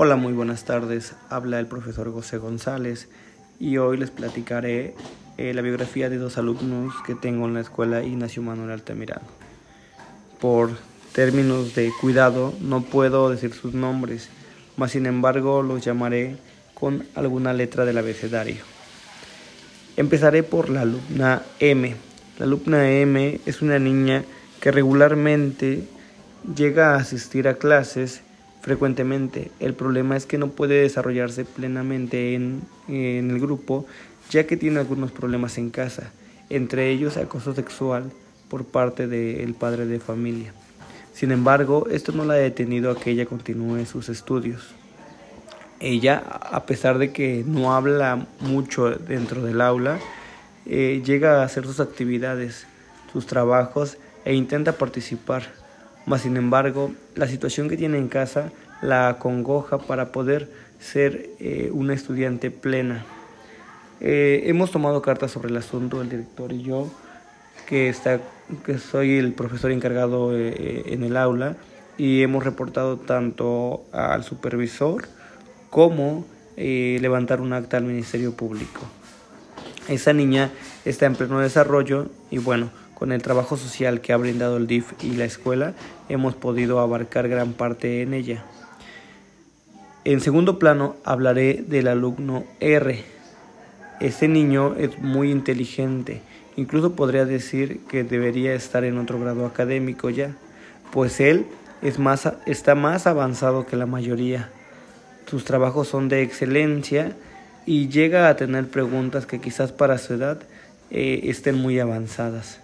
Hola, muy buenas tardes. Habla el profesor José González y hoy les platicaré eh, la biografía de dos alumnos que tengo en la escuela Ignacio Manuel Altamirano. Por términos de cuidado no puedo decir sus nombres, mas sin embargo los llamaré con alguna letra del abecedario. Empezaré por la alumna M. La alumna M es una niña que regularmente llega a asistir a clases frecuentemente. El problema es que no puede desarrollarse plenamente en, en, el grupo ya que tiene algunos problemas en casa, entre ellos acoso sexual por parte del padre de familia. Sin embargo, esto no la ha detenido a que ella continúe sus estudios. Ella, a pesar de que no habla mucho dentro del aula, eh, llega a hacer sus actividades, sus trabajos e intenta participar mas sin embargo la situación que tiene en casa la acongoja para poder ser eh, una estudiante plena. Eh, hemos tomado cartas sobre el asunto, el director y yo, que, está, que soy el profesor encargado eh, en el aula, y hemos reportado tanto al supervisor como levantar un acta al Ministerio Público. Esa niña está en pleno desarrollo y bueno, con el trabajo social que ha brindado el DIF y la escuela, hemos podido abarcar gran parte en ella. En segundo plano hablaré del alumno R. Este niño es muy inteligente, incluso podría decir que debería estar en otro grado académico ya, pues él es más, está más avanzado que la mayoría. Sus trabajos son de excelencia y llega a tener preguntas que quizás para su edad eh, estén muy avanzadas.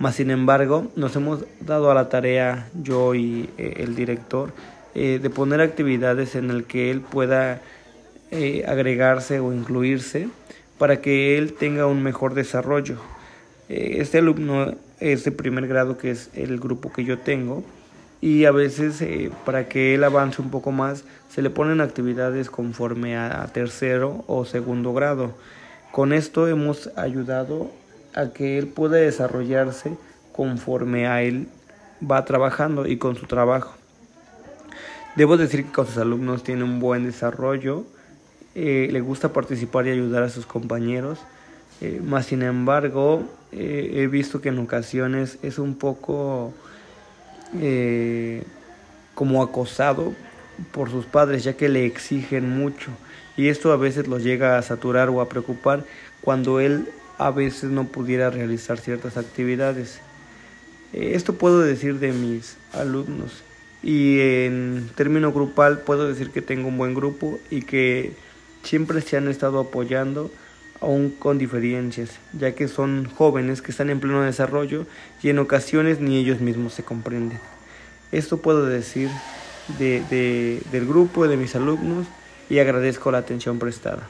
Mas, sin embargo, nos hemos dado a la tarea, yo y eh, el director, eh, de poner actividades en las que él pueda eh, agregarse o incluirse para que él tenga un mejor desarrollo. este alumno es de primer grado, que es el grupo que yo tengo, y a veces para que él avance un poco más se le ponen actividades conforme a tercero o segundo grado. Con esto hemos ayudado a que él pueda desarrollarse conforme a él va trabajando y con su trabajo. Debo decir que con sus alumnos tiene un buen desarrollo, eh, le gusta participar y ayudar a sus compañeros, eh, más sin embargo eh, he visto que en ocasiones es un poco como acosado por sus padres ya que le exigen mucho y esto a veces los llega a saturar o a preocupar cuando él a veces no pudiera realizar ciertas actividades. Eh, esto puedo decir de mis alumnos y en término grupal puedo decir que tengo un buen grupo y que siempre se han estado apoyando aún con diferencias, ya que son jóvenes que están en pleno desarrollo y en ocasiones ni ellos mismos se comprenden. Esto puedo decir de, del grupo, de mis alumnos y agradezco la atención prestada.